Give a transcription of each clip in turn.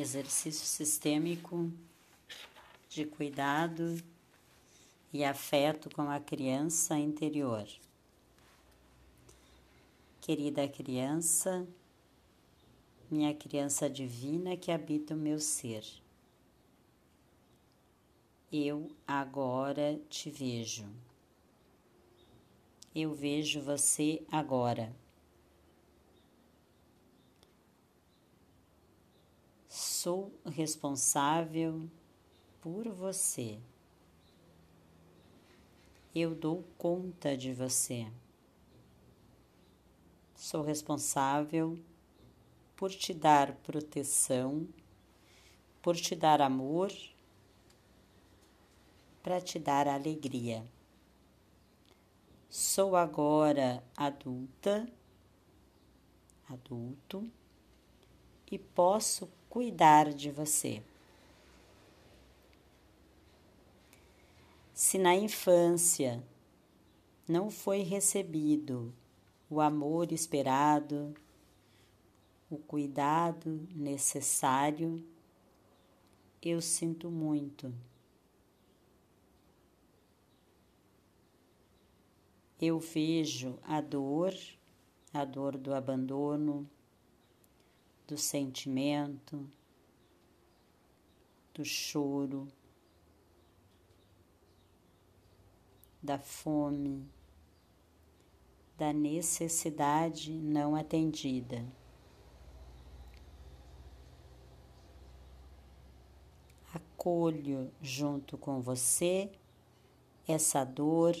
exercício sistêmico de cuidado e afeto com a criança interior. Querida criança, minha criança divina que habita o meu ser, eu agora te vejo. Eu vejo você agora. Sou responsável por você. Eu dou conta de você. Sou responsável por te dar proteção, por te dar amor, para te dar alegria. Sou agora adulta, adulto, e posso cuidar de você. Se na infância não foi recebido o amor esperado, o cuidado necessário, eu sinto muito. Eu vejo a dor, a dor do abandono, do sentimento, do choro, da fome, da necessidade não atendida. Acolho junto com você essa dor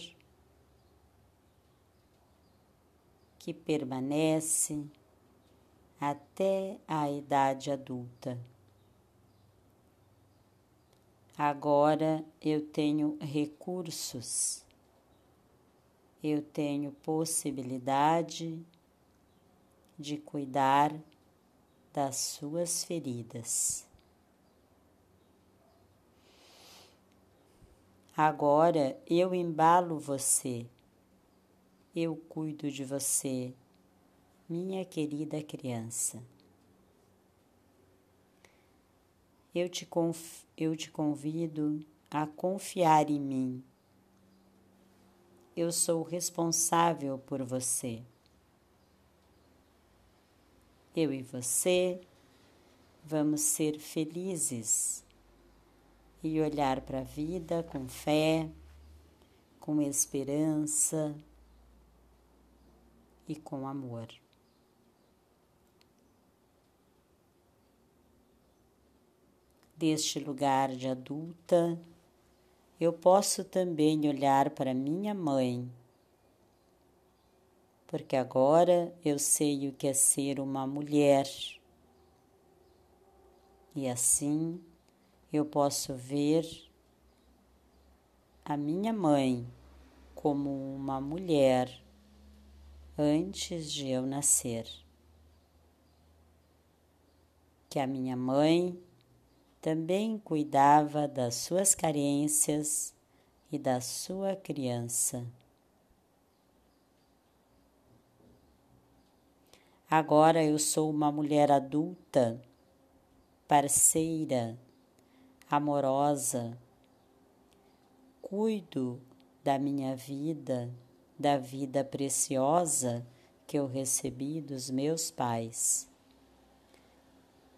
que permanece até a idade adulta. Agora eu tenho recursos, eu tenho possibilidade de cuidar das suas feridas. Agora eu embalo você, eu cuido de você minha querida criança. Eu te, eu te convido a confiar em mim. Eu sou responsável por você. Eu e você vamos ser felizes e olhar para a vida com fé, com esperança e com amor. Deste lugar de adulta, eu posso também olhar para minha mãe, porque agora eu sei o que é ser uma mulher. E assim eu posso ver a minha mãe como uma mulher antes de eu nascer. Que a minha mãe também cuidava das suas carências e da sua criança. Agora eu sou uma mulher adulta, parceira, amorosa, cuido da minha vida, da vida preciosa que eu recebi dos meus pais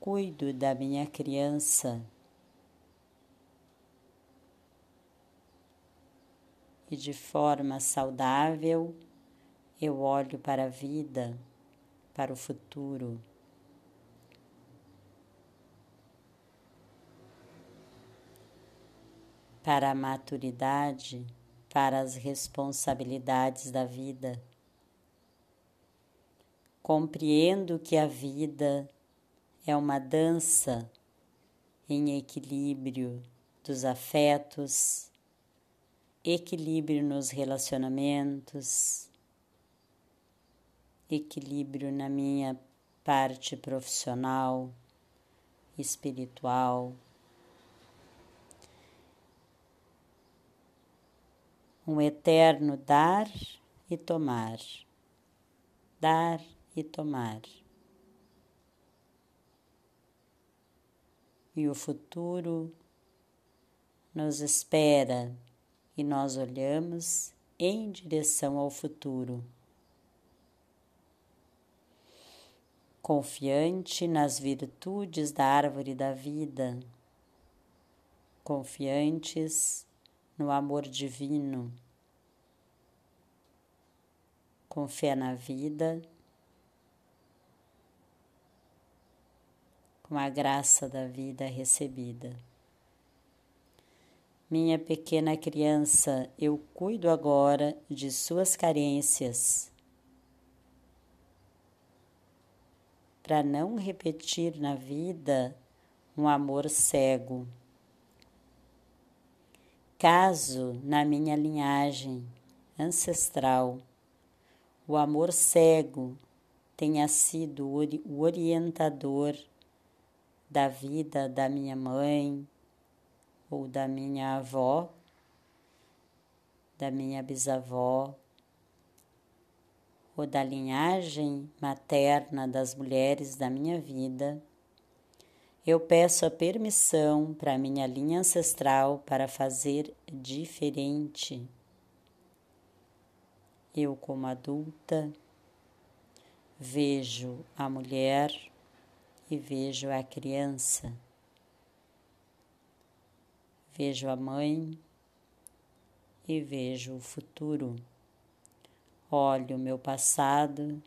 cuido da minha criança e de forma saudável eu olho para a vida, para o futuro. Para a maturidade, para as responsabilidades da vida. Compreendo que a vida é uma dança em equilíbrio dos afetos, equilíbrio nos relacionamentos, equilíbrio na minha parte profissional, espiritual. Um eterno dar e tomar, dar e tomar. E o futuro nos espera. E nós olhamos em direção ao futuro. Confiante nas virtudes da árvore da vida, confiantes no amor divino, com fé na vida, com a graça da vida recebida. Minha pequena criança, eu cuido agora de suas carências. Para não repetir na vida um amor cego. Caso na minha linhagem ancestral o amor cego tenha sido o orientador da vida da minha mãe, ou da minha avó, da minha bisavó, ou da linhagem materna das mulheres da minha vida, eu peço a permissão para minha linha ancestral para fazer diferente. Eu, como adulta, vejo a mulher e vejo a criança vejo a mãe e vejo o futuro. Olho o meu passado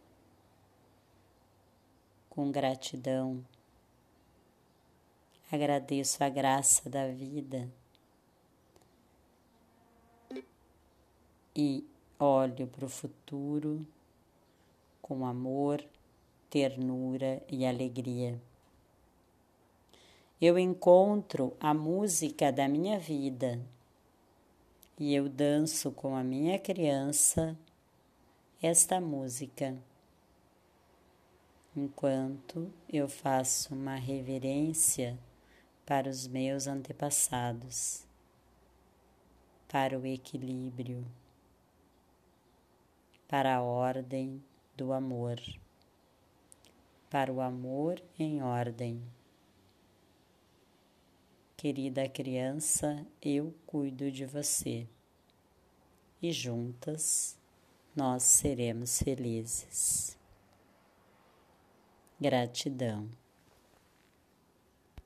com gratidão. Agradeço a graça da vida e olho para o futuro com amor, ternura e alegria. Eu encontro a música da minha vida e eu danço com a minha criança esta música, enquanto eu faço uma reverência para os meus antepassados, para o equilíbrio, para a ordem do amor, para o amor em ordem. Querida criança, eu cuido de você e juntas nós seremos felizes. Gratidão.